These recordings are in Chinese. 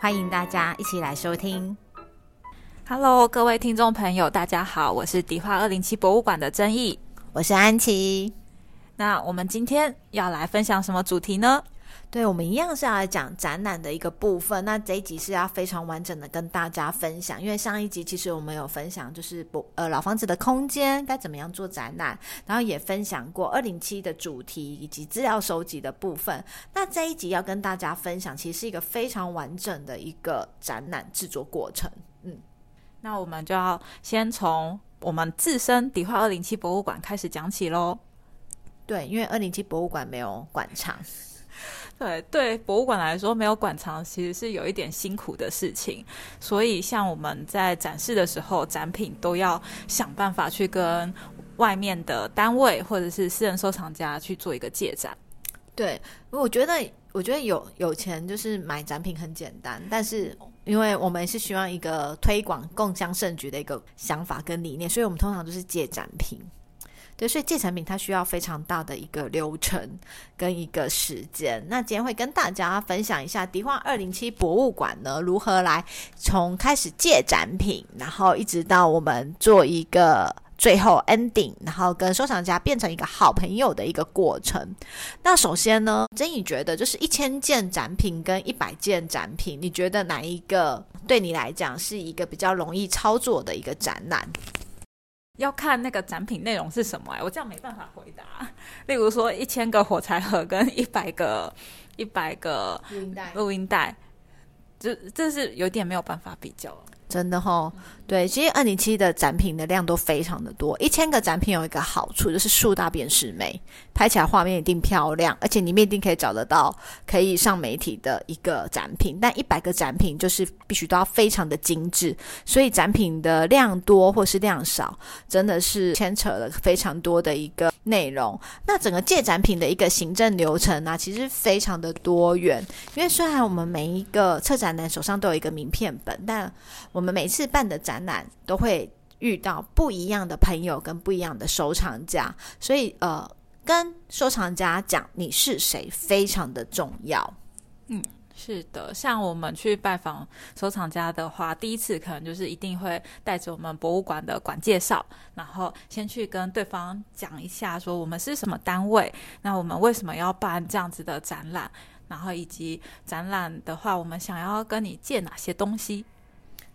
欢迎大家一起来收听。Hello，各位听众朋友，大家好，我是迪化二零七博物馆的曾毅。我是安琪。那我们今天要来分享什么主题呢？对，我们一样是要来讲展览的一个部分。那这一集是要非常完整的跟大家分享，因为上一集其实我们有分享，就是不呃老房子的空间该怎么样做展览，然后也分享过二零七的主题以及资料收集的部分。那这一集要跟大家分享，其实是一个非常完整的一个展览制作过程。嗯，那我们就要先从我们自身迪化二零七博物馆开始讲起喽。对，因为二零七博物馆没有馆场。对对，博物馆来说，没有馆藏其实是有一点辛苦的事情，所以像我们在展示的时候，展品都要想办法去跟外面的单位或者是私人收藏家去做一个借展。对，我觉得，我觉得有有钱就是买展品很简单，但是因为我们是希望一个推广共襄盛举的一个想法跟理念，所以我们通常都是借展品。对，所以借产品它需要非常大的一个流程跟一个时间。那今天会跟大家分享一下迪化二零七博物馆呢如何来从开始借展品，然后一直到我们做一个最后 ending，然后跟收藏家变成一个好朋友的一个过程。那首先呢，真宇觉得就是一千件展品跟一百件展品，你觉得哪一个对你来讲是一个比较容易操作的一个展览？要看那个展品内容是什么哎、我这样没办法回答。例如说，一千个火柴盒跟一百个 一百个录音带录音带，这这是有点没有办法比较。真的吼，对，其实二零七的展品的量都非常的多，一千个展品有一个好处就是数大便是美，拍起来画面一定漂亮，而且里面一定可以找得到可以上媒体的一个展品。但一百个展品就是必须都要非常的精致，所以展品的量多或是量少，真的是牵扯了非常多的一个内容。那整个借展品的一个行政流程呢、其实非常的多元，因为虽然我们每一个策展人手上都有一个名片本，但我们每次办的展览都会遇到不一样的朋友跟不一样的收藏家，所以呃，跟收藏家讲你是谁非常的重要。嗯是的，像我们去拜访收藏家的话，第一次可能就是一定会带着我们博物馆的馆介绍，然后先去跟对方讲一下，说我们是什么单位，那我们为什么要办这样子的展览，然后以及展览的话，我们想要跟你借哪些东西。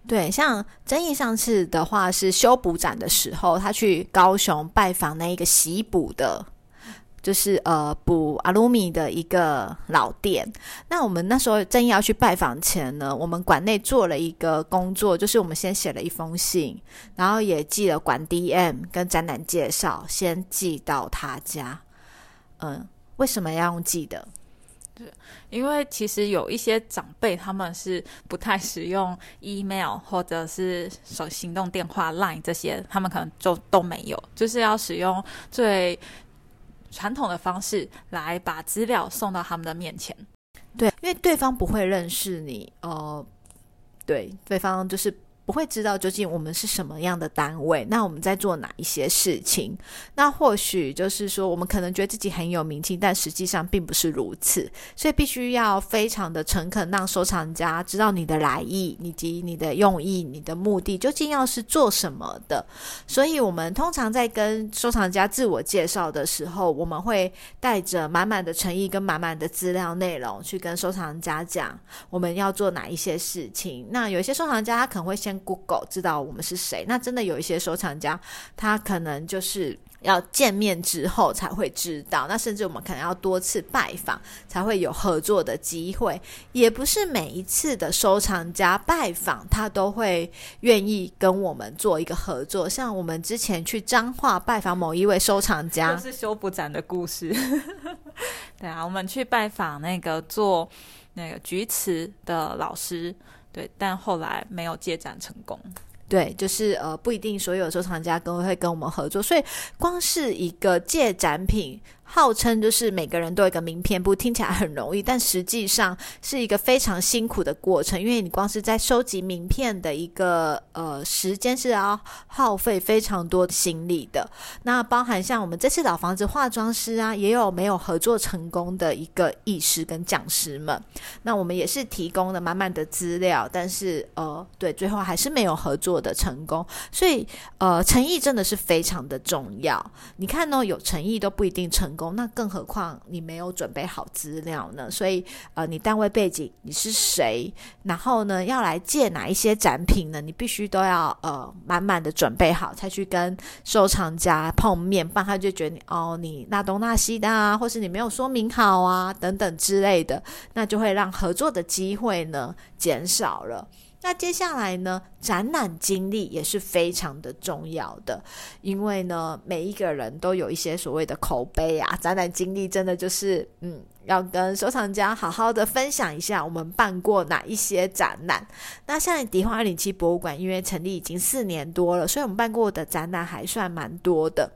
对，像曾毅上次的话是修补展的时候，他去高雄拜访那一个洗补的，就是呃补阿鲁米的一个老店。那我们那时候正要去拜访前呢，我们馆内做了一个工作，就是我们先写了一封信，然后也寄了馆 DM 跟展览介绍，先寄到他家。嗯，为什么要用寄的？对因为其实有一些长辈他们是不太使用 email 或者是手行动电话 Line 这些，他们可能就都没有，就是要使用最传统的方式来把资料送到他们的面前。对，因为对方不会认识你，呃，对，对方就是不会知道究竟我们是什么样的单位，那我们在做哪一些事情。那或许就是说，我们可能觉得自己很有名气，但实际上并不是如此，所以必须要非常的诚恳，让收藏家知道你的来意，以及你的用意、你的目的究竟要是做什么的。所以，我们通常在跟收藏家自我介绍的时候，我们会带着满满的诚意跟满满的资料内容去跟收藏家讲我们要做哪一些事情。那有些收藏家他可能会先 Google 知道我们是谁，那真的有一些收藏家他可能就是。要见面之后才会知道，那甚至我们可能要多次拜访才会有合作的机会，也不是每一次的收藏家拜访他都会愿意跟我们做一个合作。像我们之前去彰化拜访某一位收藏家就，是修补展的故事。对啊，我们去拜访那个做那个菊池的老师，对，但后来没有借展成功。对，就是呃，不一定所有收藏家都会跟我们合作，所以光是一个借展品。号称就是每个人都有一个名片簿，听起来很容易，但实际上是一个非常辛苦的过程。因为你光是在收集名片的一个呃时间是要耗费非常多心力的。那包含像我们这次老房子化妆师啊，也有没有合作成功的一个艺师跟讲师们。那我们也是提供了满满的资料，但是呃，对，最后还是没有合作的成功。所以呃，诚意真的是非常的重要。你看呢，有诚意都不一定成功。那更何况你没有准备好资料呢？所以呃，你单位背景你是谁？然后呢，要来借哪一些展品呢？你必须都要呃满满的准备好，才去跟收藏家碰面，不然他就觉得你哦你那东那西的啊，或是你没有说明好啊等等之类的，那就会让合作的机会呢减少了。那接下来呢，展览经历也是非常的重要的，因为呢，每一个人都有一些所谓的口碑啊。展览经历真的就是，嗯，要跟收藏家好好的分享一下我们办过哪一些展览。那像迪化二零七博物馆，因为成立已经四年多了，所以我们办过的展览还算蛮多的。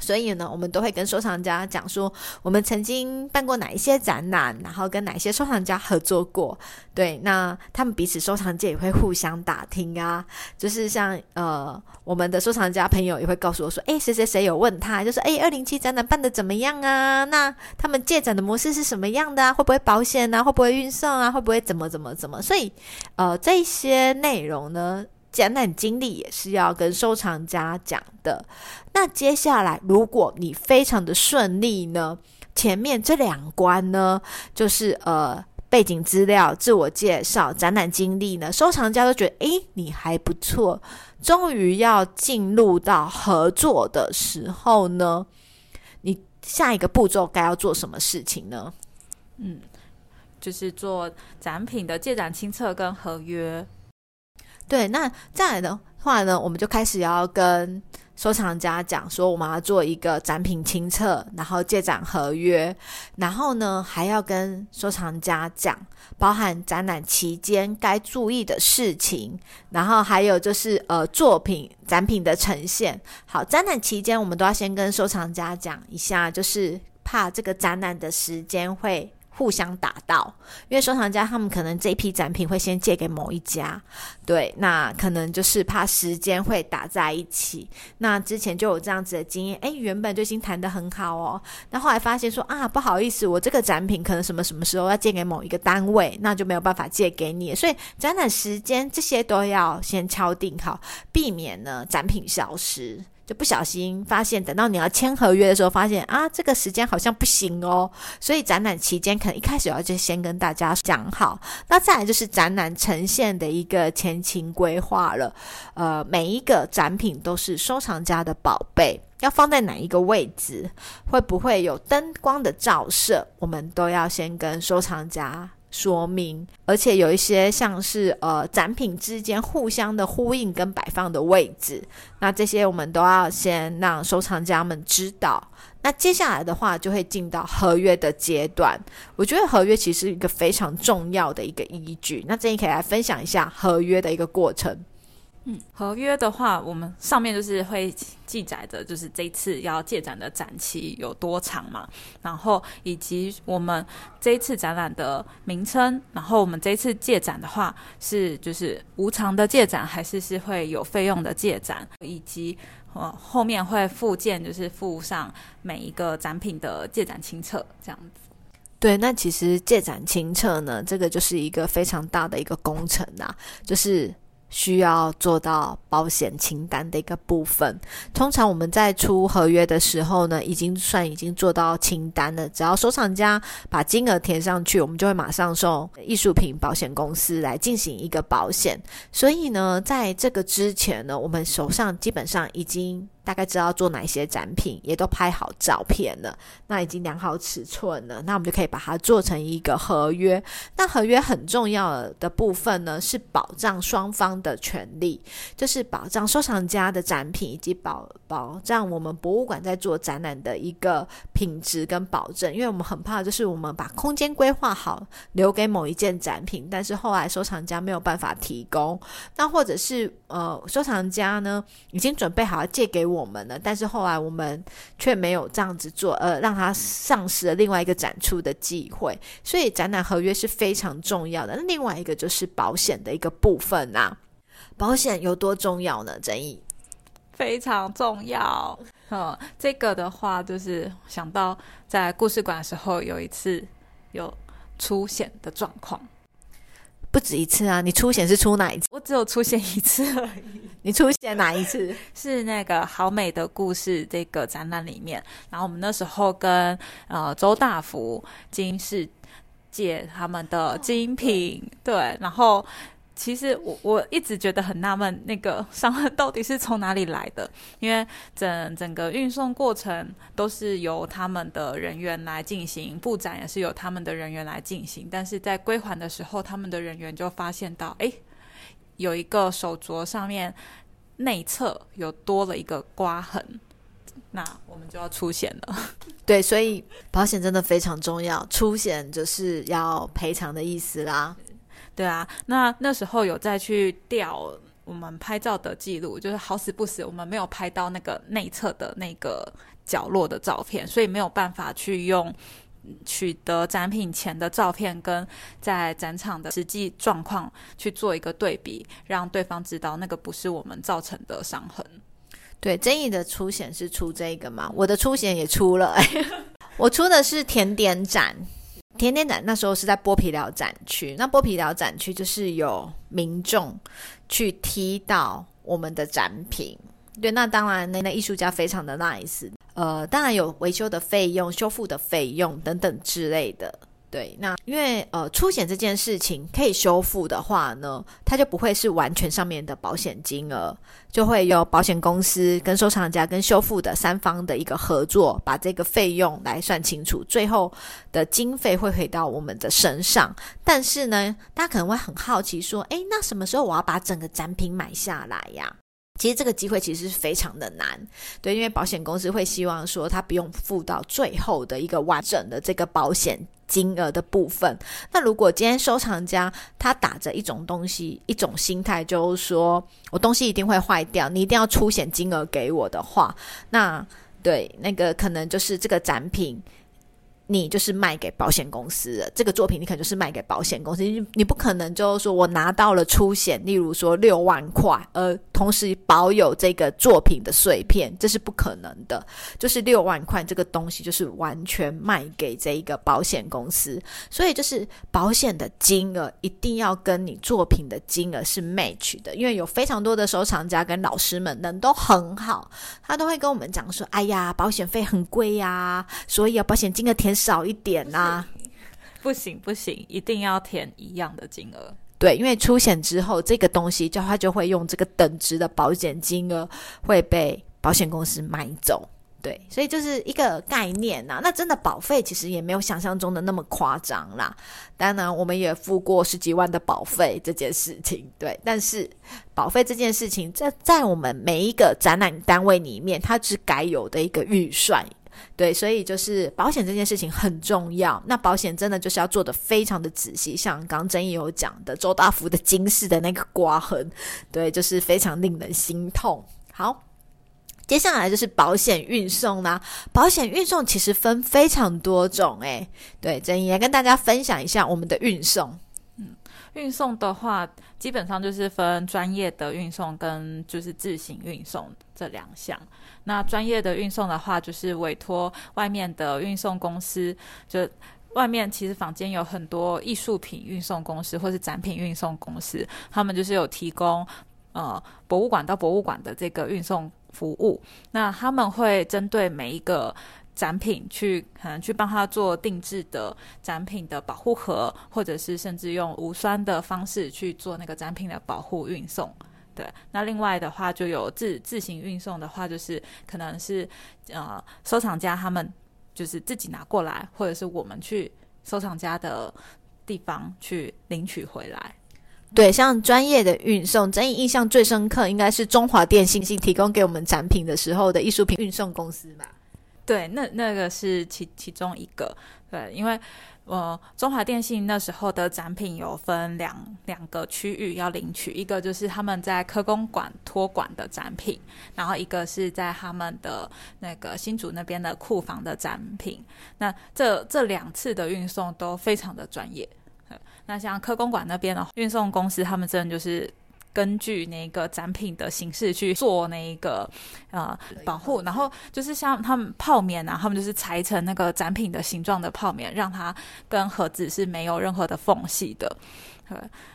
所以呢，我们都会跟收藏家讲说，我们曾经办过哪一些展览，然后跟哪些收藏家合作过。对，那他们彼此收藏界也会互相打听啊，就是像呃，我们的收藏家朋友也会告诉我说，诶，谁谁谁有问他，就是诶，二零七展览办的怎么样啊？那他们借展的模式是什么样的啊？会不会保险啊？会不会运送啊？会不会怎么怎么怎么？所以呃，这些内容呢？展览经历也是要跟收藏家讲的。那接下来，如果你非常的顺利呢，前面这两关呢，就是呃背景资料、自我介绍、展览经历呢，收藏家都觉得诶你还不错。终于要进入到合作的时候呢，你下一个步骤该要做什么事情呢？嗯，就是做展品的借展清册跟合约。对，那再来的话呢，我们就开始要跟收藏家讲说，我们要做一个展品清册，然后借展合约，然后呢还要跟收藏家讲，包含展览期间该注意的事情，然后还有就是呃作品展品的呈现。好，展览期间我们都要先跟收藏家讲一下，就是怕这个展览的时间会。互相打到，因为收藏家他们可能这批展品会先借给某一家，对，那可能就是怕时间会打在一起。那之前就有这样子的经验，诶，原本就已经谈得很好哦，那后来发现说啊，不好意思，我这个展品可能什么什么时候要借给某一个单位，那就没有办法借给你。所以展览时间这些都要先敲定好，避免呢展品消失。就不小心发现，等到你要签合约的时候，发现啊，这个时间好像不行哦。所以展览期间可能一开始要就先跟大家讲好。那再来就是展览呈现的一个前情规划了。呃，每一个展品都是收藏家的宝贝，要放在哪一个位置，会不会有灯光的照射，我们都要先跟收藏家。说明，而且有一些像是呃展品之间互相的呼应跟摆放的位置，那这些我们都要先让收藏家们知道。那接下来的话就会进到合约的阶段。我觉得合约其实一个非常重要的一个依据。那这里可以来分享一下合约的一个过程。嗯，合约的话，我们上面就是会记载着，就是这次要借展的展期有多长嘛，然后以及我们这一次展览的名称，然后我们这一次借展的话是就是无偿的借展，还是是会有费用的借展，以及呃后面会附件就是附上每一个展品的借展清册这样子。对，那其实借展清册呢，这个就是一个非常大的一个工程啊，就是。需要做到保险清单的一个部分。通常我们在出合约的时候呢，已经算已经做到清单了。只要收藏家把金额填上去，我们就会马上送艺术品保险公司来进行一个保险。所以呢，在这个之前呢，我们手上基本上已经大概知道做哪些展品，也都拍好照片了，那已经量好尺寸了，那我们就可以把它做成一个合约。那合约很重要的部分呢，是保障双方的权利，就是保障收藏家的展品以及保保障我们博物馆在做展览的一个品质跟保证。因为我们很怕，就是我们把空间规划好，留给某一件展品，但是后来收藏家没有办法提供，那或者是呃，收藏家呢已经准备好借给我我们了，但是后来我们却没有这样子做，呃，让他丧失了另外一个展出的机会。所以展览合约是非常重要的。另外一个就是保险的一个部分啊，保险有多重要呢？争议非常重要。嗯，这个的话就是想到在故事馆的时候，有一次有出险的状况。不止一次啊！你出险是出哪一次？我只有出险一次而已。你出险哪一次？是那个好美的故事这个展览里面，然后我们那时候跟呃周大福金世界他们的精品，对，然后。其实我我一直觉得很纳闷，那个伤痕到底是从哪里来的？因为整整个运送过程都是由他们的人员来进行，布展也是由他们的人员来进行。但是在归还的时候，他们的人员就发现到，哎，有一个手镯上面内侧有多了一个刮痕，那我们就要出险了。对，所以保险真的非常重要，出险就是要赔偿的意思啦。对啊，那那时候有再去调我们拍照的记录，就是好死不死，我们没有拍到那个内侧的那个角落的照片，所以没有办法去用取得展品前的照片跟在展场的实际状况去做一个对比，让对方知道那个不是我们造成的伤痕。对，争议的出险是出这个嘛？我的出险也出了，我出的是甜点展。甜点展那时候是在剥皮寮展区，那剥皮寮展区就是有民众去踢到我们的展品，对，那当然那那艺术家非常的 nice，呃，当然有维修的费用、修复的费用等等之类的。对，那因为呃，出险这件事情可以修复的话呢，它就不会是完全上面的保险金额，就会有保险公司跟收藏家跟修复的三方的一个合作，把这个费用来算清楚，最后的经费会回到我们的身上。但是呢，大家可能会很好奇说，诶，那什么时候我要把整个展品买下来呀？其实这个机会其实是非常的难，对，因为保险公司会希望说他不用付到最后的一个完整的这个保险金额的部分。那如果今天收藏家他打着一种东西、一种心态，就是说我东西一定会坏掉，你一定要出险金额给我的话，那对那个可能就是这个展品。你就是卖给保险公司的这个作品，你可能就是卖给保险公司，你你不可能就是说我拿到了出险，例如说六万块，而同时保有这个作品的碎片，这是不可能的。就是六万块这个东西，就是完全卖给这一个保险公司，所以就是保险的金额一定要跟你作品的金额是 match 的，因为有非常多的收藏家跟老师们人都很好，他都会跟我们讲说，哎呀，保险费很贵呀，所以啊，保险金额填。少一点呐，不行不行，一定要填一样的金额。对，因为出险之后，这个东西就他就会用这个等值的保险金额会被保险公司买走。对，所以就是一个概念呐。那真的保费其实也没有想象中的那么夸张啦。当然，我们也付过十几万的保费这件事情。对，但是保费这件事情在在我们每一个展览单位里面，它是该有的一个预算。对，所以就是保险这件事情很重要。那保险真的就是要做的非常的仔细，像刚刚曾毅有讲的周大福的金饰的那个刮痕，对，就是非常令人心痛。好，接下来就是保险运送啦。保险运送其实分非常多种，诶，对，曾毅来跟大家分享一下我们的运送。运送的话，基本上就是分专业的运送跟就是自行运送这两项。那专业的运送的话，就是委托外面的运送公司，就外面其实坊间有很多艺术品运送公司或是展品运送公司，他们就是有提供呃博物馆到博物馆的这个运送服务。那他们会针对每一个展品去可能去帮他做定制的展品的保护盒，或者是甚至用无酸的方式去做那个展品的保护运送。对，那另外的话就有自自行运送的话，就是可能是呃收藏家他们就是自己拿过来，或者是我们去收藏家的地方去领取回来。对，像专业的运送，真印象最深刻应该是中华电信提供给我们展品的时候的艺术品运送公司吧？对，那那个是其其中一个。对，因为呃，中华电信那时候的展品有分两两个区域要领取，一个就是他们在科工馆托管的展品，然后一个是在他们的那个新竹那边的库房的展品。那这这两次的运送都非常的专业。那像科工馆那边的运送公司，他们真的就是根据那个展品的形式去做那个呃保护，然后就是像他们泡棉啊，他们就是裁成那个展品的形状的泡棉，让它跟盒子是没有任何的缝隙的。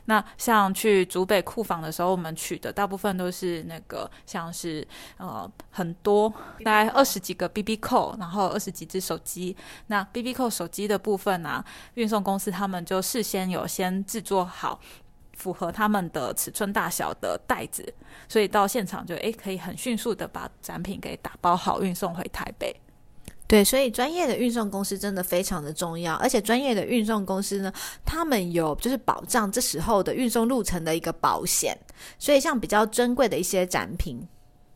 那像去竹北库房的时候，我们取的大部分都是那个像是呃很多大概二十几个 B B 扣，然后二十几只手机。那 B B 扣手机的部分呢，运送公司他们就事先有先制作好符合他们的尺寸大小的袋子，所以到现场就诶可以很迅速的把展品给打包好运送回台北。对，所以专业的运送公司真的非常的重要，而且专业的运送公司呢，他们有就是保障这时候的运送路程的一个保险，所以像比较珍贵的一些展品。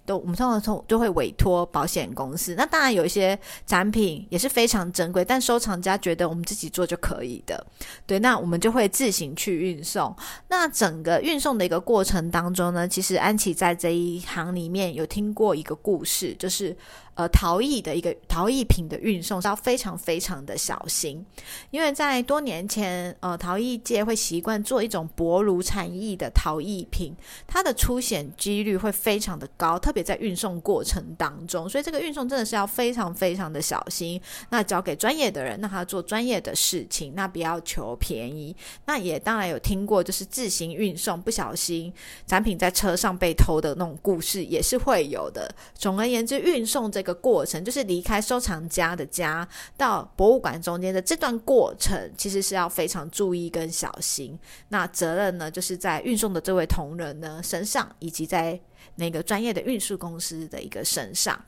都我们通常从就会委托保险公司。那当然有一些展品也是非常珍贵，但收藏家觉得我们自己做就可以的。对，那我们就会自行去运送。那整个运送的一个过程当中呢，其实安琪在这一行里面有听过一个故事，就是呃陶艺的一个陶艺品的运送要非常非常的小心，因为在多年前呃陶艺界会习惯做一种薄如蝉翼的陶艺品，它的出险几率会非常的高，特别在运送过程当中，所以这个运送真的是要非常非常的小心。那交给专业的人，让他做专业的事情，那不要求便宜。那也当然有听过，就是自行运送不小心展品在车上被偷的那种故事，也是会有的。总而言之，运送这一个过程，就是离开收藏家的家到博物馆中间的这段过程，其实是要非常注意跟小心。那责任呢，就是在运送的这位同仁呢身上，以及在。那个专业的运输公司的一个身上。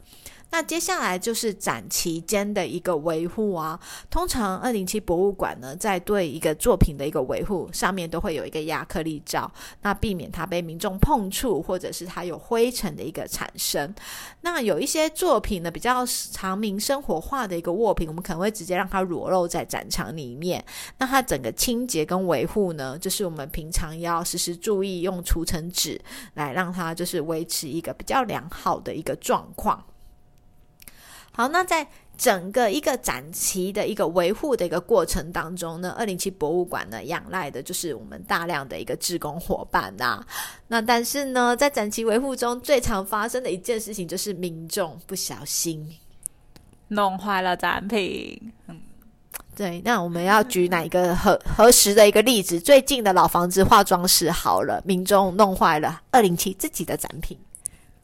那接下来就是展期间的一个维护啊。通常二零七博物馆呢，在对一个作品的一个维护上面，都会有一个亚克力罩，那避免它被民众碰触，或者是它有灰尘的一个产生。那有一些作品呢，比较长明生活化的一个物品，我们可能会直接让它裸露在展场里面。那它整个清洁跟维护呢，就是我们平常要时时注意，用除尘纸来让它就是维持一个比较良好的一个状况。好，那在整个一个展期的一个维护的一个过程当中呢，二零七博物馆呢仰赖的就是我们大量的一个志工伙伴呐。那但是呢，在展期维护中最常发生的一件事情就是民众不小心弄坏了展品。嗯，对。那我们要举哪一个何何时的一个例子？最近的老房子化妆室好了，民众弄坏了二零七自己的展品。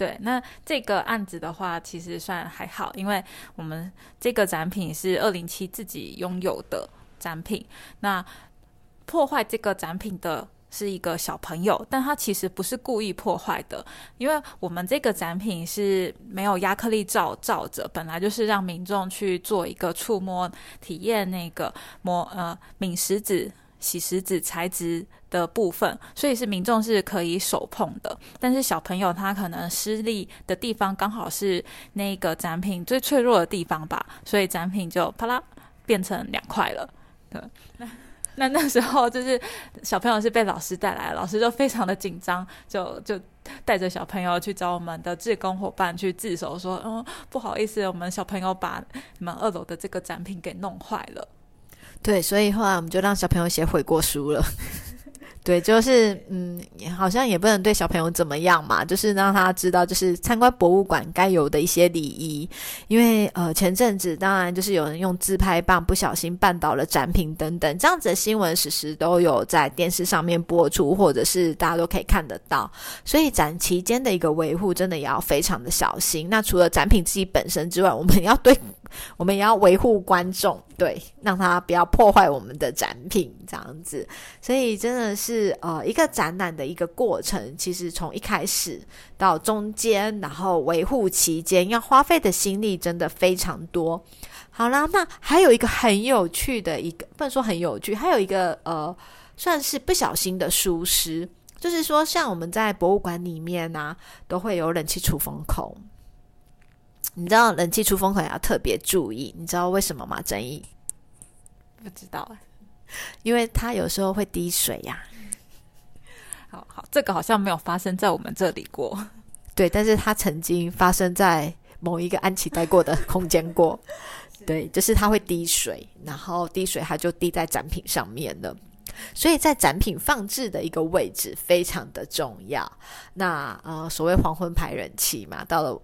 对，那这个案子的话，其实算还好，因为我们这个展品是二零七自己拥有的展品。那破坏这个展品的是一个小朋友，但他其实不是故意破坏的，因为我们这个展品是没有亚克力罩罩着，本来就是让民众去做一个触摸体验那个摸呃敏石子。洗石子材质的部分，所以是民众是可以手碰的。但是小朋友他可能施力的地方刚好是那个展品最脆弱的地方吧，所以展品就啪啦变成两块了。对，那那那时候就是小朋友是被老师带来，老师就非常的紧张，就就带着小朋友去找我们的志工伙伴去自首，说嗯不好意思，我们小朋友把你们二楼的这个展品给弄坏了。对，所以后来我们就让小朋友写悔过书了。对，就是嗯，好像也不能对小朋友怎么样嘛，就是让他知道，就是参观博物馆该有的一些礼仪。因为呃，前阵子当然就是有人用自拍棒不小心绊倒了展品等等，这样子的新闻时时都有在电视上面播出，或者是大家都可以看得到。所以展期间的一个维护真的也要非常的小心。那除了展品自己本身之外，我们要对我们也要维护观众，对，让他不要破坏我们的展品这样子。所以真的是呃一个展览的一个过程，其实从一开始到中间，然后维护期间要花费的心力真的非常多。好啦，那还有一个很有趣的一个，不能说很有趣，还有一个呃，算是不小心的疏失。就是说，像我们在博物馆里面呢，都会有冷气出风口。你知道冷气出风口要特别注意，你知道为什么吗？争议不知道因为它有时候会滴水呀。好好，这个好像没有发生在我们这里过。对，但是它曾经发生在某一个安琪待过的空间过。对，就是它会滴水，然后滴水它就滴在展品上面了。所以在展品放置的一个位置非常的重要。那呃，所谓黄昏牌人气嘛，到了。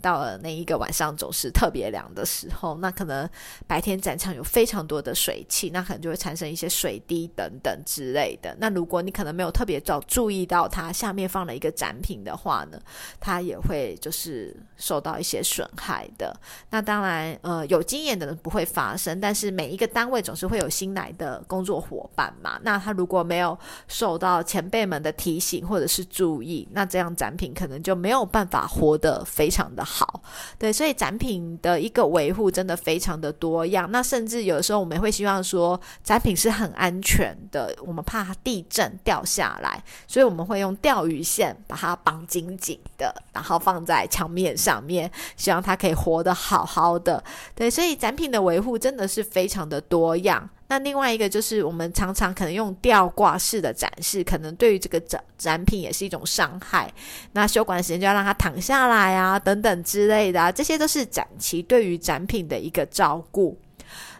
到了那一个晚上总是特别凉的时候，那可能白天展场有非常多的水汽，那可能就会产生一些水滴等等之类的。那如果你可能没有特别早注意到它下面放了一个展品的话呢，它也会就是受到一些损害的。那当然，呃，有经验的人不会发生，但是每一个单位总是会有新来的工作伙伴嘛。那他如果没有受到前辈们的提醒或者是注意，那这样展品可能就没有办法活得非常的。好，对，所以展品的一个维护真的非常的多样。那甚至有的时候我们会希望说，展品是很安全的，我们怕地震掉下来，所以我们会用钓鱼线把它绑紧紧的，然后放在墙面上面，希望它可以活得好好的。对，所以展品的维护真的是非常的多样。那另外一个就是，我们常常可能用吊挂式的展示，可能对于这个展展品也是一种伤害。那休馆时间就要让它躺下来啊，等等之类的，这些都是展期对于展品的一个照顾。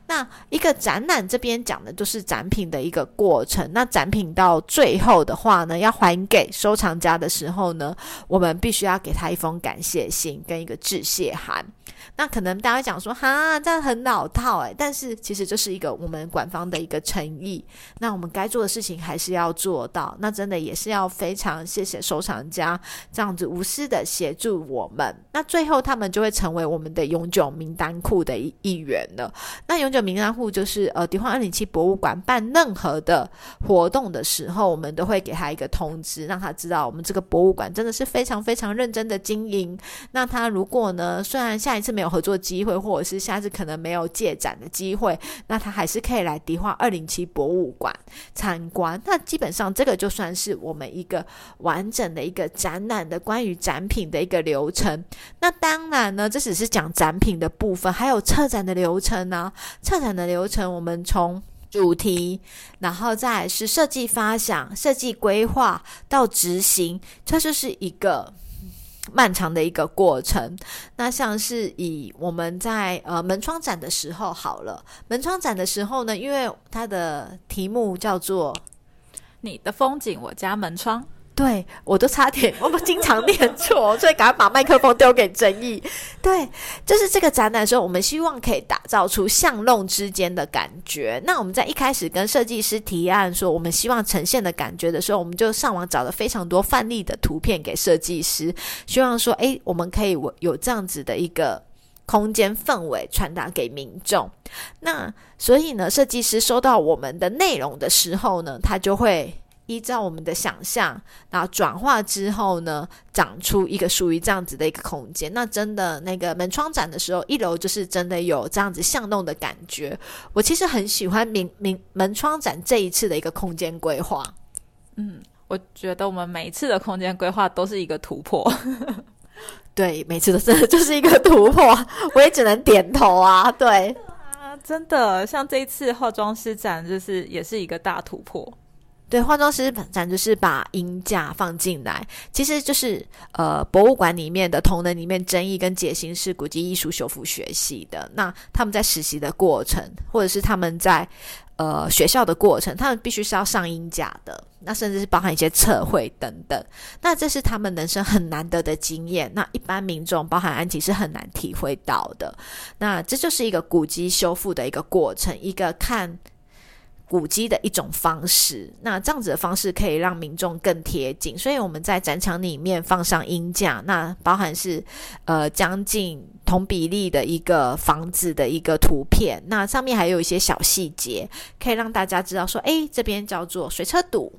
那一个展览这边讲的就是展品的一个过程。那展品到最后的话呢，要还给收藏家的时候呢，我们必须要给他一封感谢信跟一个致谢函。那可能大家讲说，哈，这样很老套诶，但是其实这是一个我们馆方的一个诚意。那我们该做的事情还是要做到。那真的也是要非常谢谢收藏家这样子无私的协助我们。那最后他们就会成为我们的永久名单库的一一员了。那永久名单户就是呃，迪化二零七博物馆办任何的活动的时候，我们都会给他一个通知，让他知道我们这个博物馆真的是非常非常认真的经营。那他如果呢，虽然下一次没有合作机会，或者是下次可能没有借展的机会，那他还是可以来迪化二零七博物馆参观。那基本上这个就算是我们一个完整的一个展览的关于展品的一个流程。那当然呢，这只是讲展品的部分，还有策展的流程呢。策展的流程，我们从主题，然后再是设计发想、设计规划到执行，这就是一个。漫长的一个过程，那像是以我们在呃门窗展的时候好了，门窗展的时候呢，因为它的题目叫做“你的风景，我家门窗”。对，我都差点，我们经常念错，所以赶快把麦克风丢给争议。对，就是这个展览的时候，我们希望可以打造出巷弄之间的感觉。那我们在一开始跟设计师提案说，我们希望呈现的感觉的时候，我们就上网找了非常多范例的图片给设计师，希望说，诶，我们可以有这样子的一个空间氛围传达给民众。那所以呢，设计师收到我们的内容的时候呢，他就会。依照我们的想象，然后转化之后呢，长出一个属于这样子的一个空间。那真的那个门窗展的时候，一楼就是真的有这样子巷弄的感觉。我其实很喜欢明明门窗展这一次的一个空间规划。嗯，我觉得我们每一次的空间规划都是一个突破。对，每次都真的就是一个突破，我也只能点头啊。对啊，真的，像这一次化妆师展，就是也是一个大突破。对，化妆师展就是把音架放进来，其实就是呃，博物馆里面的同仁里面，争议跟解析是古籍艺术修复学系的。那他们在实习的过程，或者是他们在呃学校的过程，他们必须是要上音架的。那甚至是包含一些测绘等等。那这是他们人生很难得的经验。那一般民众，包含安琪是很难体会到的。那这就是一个古籍修复的一个过程，一个看。古迹的一种方式，那这样子的方式可以让民众更贴近，所以我们在展场里面放上音架，那包含是呃将近同比例的一个房子的一个图片，那上面还有一些小细节，可以让大家知道说，诶，这边叫做水车堵，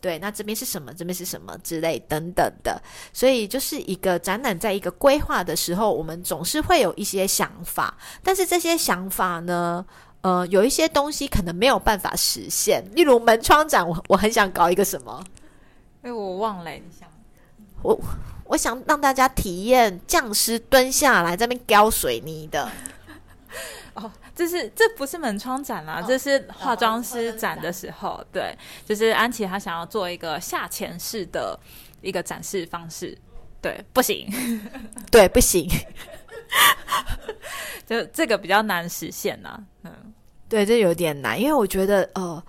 对，那这边是什么，这边是什么之类等等的，所以就是一个展览，在一个规划的时候，我们总是会有一些想法，但是这些想法呢？呃，有一些东西可能没有办法实现，例如门窗展，我我很想搞一个什么？哎，我忘了，你想我我想让大家体验匠师蹲下来这边浇水泥的。哦，这是这不是门窗展啦，这是化妆师展的时候，对，就是安琪她想要做一个下潜式的一个展示方式，对，不行，对，不行，就这个比较难实现呐，嗯。对，这有点难，因为我觉得，呃。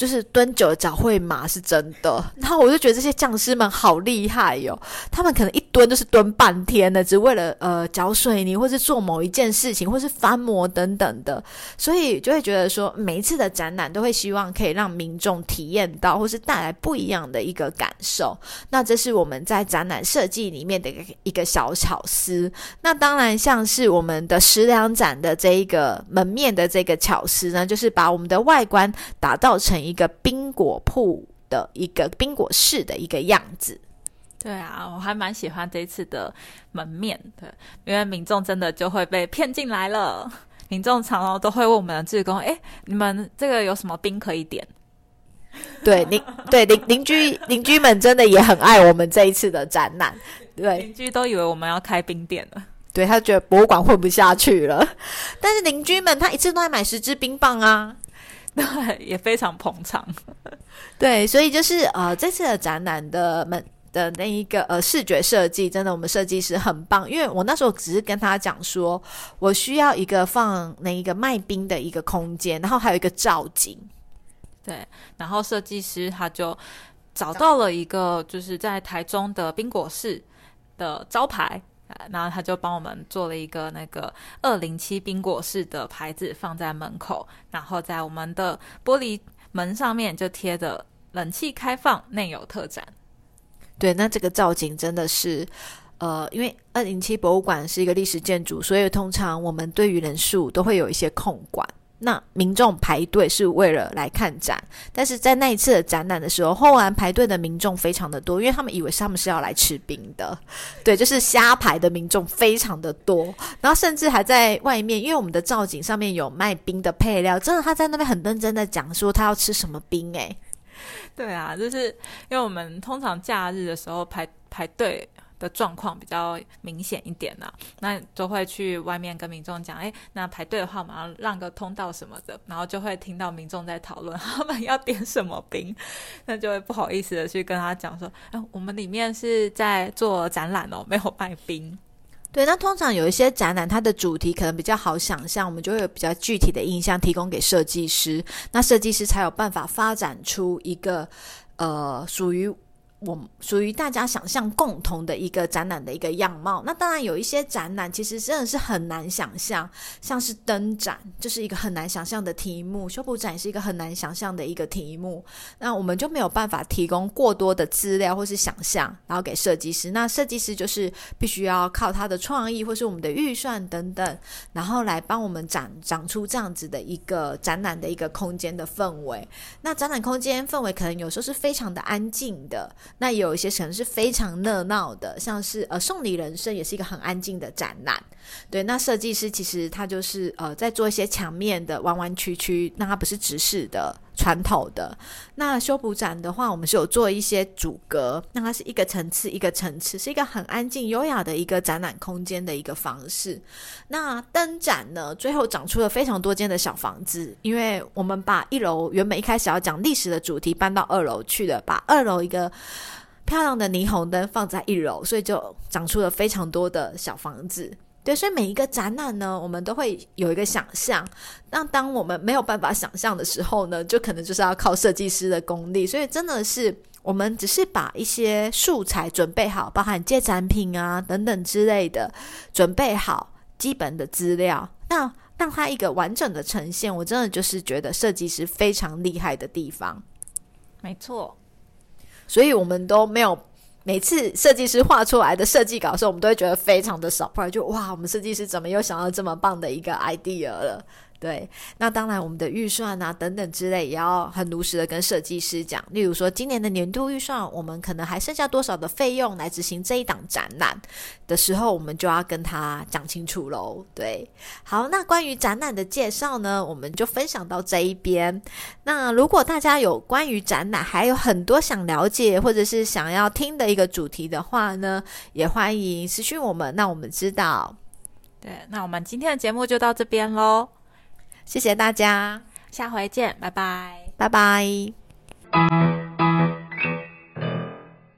就是蹲久了脚会麻是真的，然后我就觉得这些匠师们好厉害哟，他们可能一蹲就是蹲半天的，只为了呃搅水泥或是做某一件事情，或是翻模等等的，所以就会觉得说每一次的展览都会希望可以让民众体验到，或是带来不一样的一个感受。那这是我们在展览设计里面的一个一个小巧思。那当然像是我们的食粮展的这一个门面的这个巧思呢，就是把我们的外观打造成一个冰果铺的一个冰果室的一个样子，对啊，我还蛮喜欢这一次的门面的，因为民众真的就会被骗进来了。民众常常都会问我们的志工：“哎，你们这个有什么冰可以点？”对邻对邻邻居邻居们真的也很爱我们这一次的展览，对邻居都以为我们要开冰店了，对他觉得博物馆混不下去了，但是邻居们他一次都在买十支冰棒啊。对，也非常捧场。对，所以就是呃，这次的展览的门的那一个呃视觉设计，真的我们设计师很棒。因为我那时候只是跟他讲说，我需要一个放那一个卖冰的一个空间，然后还有一个造景。对，然后设计师他就找到了一个就是在台中的冰果室的招牌。然后他就帮我们做了一个那个二零七冰果式的牌子放在门口，然后在我们的玻璃门上面就贴着冷气开放，内有特展。对，那这个造景真的是，呃，因为二零七博物馆是一个历史建筑，所以通常我们对于人数都会有一些控管。那民众排队是为了来看展，但是在那一次的展览的时候，后来排队的民众非常的多，因为他们以为他们是要来吃冰的，对，就是瞎排的民众非常的多，然后甚至还在外面，因为我们的造景上面有卖冰的配料，真的他在那边很认真的讲说他要吃什么冰，诶。对啊，就是因为我们通常假日的时候排排队。的状况比较明显一点呢，那就会去外面跟民众讲，哎，那排队的话，马上让个通道什么的，然后就会听到民众在讨论他们要点什么冰，那就会不好意思的去跟他讲说，哎，我们里面是在做展览哦，没有卖冰。对，那通常有一些展览，它的主题可能比较好想象，我们就会有比较具体的印象提供给设计师，那设计师才有办法发展出一个呃属于。我属于大家想象共同的一个展览的一个样貌。那当然有一些展览其实真的是很难想象，像是灯展，就是一个很难想象的题目；修补展是一个很难想象的一个题目。那我们就没有办法提供过多的资料或是想象，然后给设计师。那设计师就是必须要靠他的创意或是我们的预算等等，然后来帮我们展展出这样子的一个展览的一个空间的氛围。那展览空间氛围可能有时候是非常的安静的。那有一些城市非常热闹的，像是呃送礼人生也是一个很安静的展览。对，那设计师其实他就是呃在做一些墙面的弯弯曲曲，那它不是直视的。传统的那修补展的话，我们是有做一些阻隔，那它是一个层次一个层次，是一个很安静优雅的一个展览空间的一个方式。那灯展呢，最后长出了非常多间的小房子，因为我们把一楼原本一开始要讲历史的主题搬到二楼去了，把二楼一个漂亮的霓虹灯放在一楼，所以就长出了非常多的小房子。对，所以每一个展览呢，我们都会有一个想象。那当我们没有办法想象的时候呢，就可能就是要靠设计师的功力。所以真的是，我们只是把一些素材准备好，包含借展品啊等等之类的，准备好基本的资料。那让它一个完整的呈现，我真的就是觉得设计师非常厉害的地方。没错，所以我们都没有每次设计师画出来的设计稿的时候，我们都会觉得非常的爽，不然就哇，我们设计师怎么又想到这么棒的一个 idea 了？对，那当然，我们的预算啊等等之类，也要很如实的跟设计师讲。例如说，今年的年度预算，我们可能还剩下多少的费用来执行这一档展览的时候，我们就要跟他讲清楚喽。对，好，那关于展览的介绍呢，我们就分享到这一边。那如果大家有关于展览还有很多想了解或者是想要听的一个主题的话呢，也欢迎私讯我们，那我们知道。对，那我们今天的节目就到这边喽。谢谢大家，下回见，拜拜，拜拜。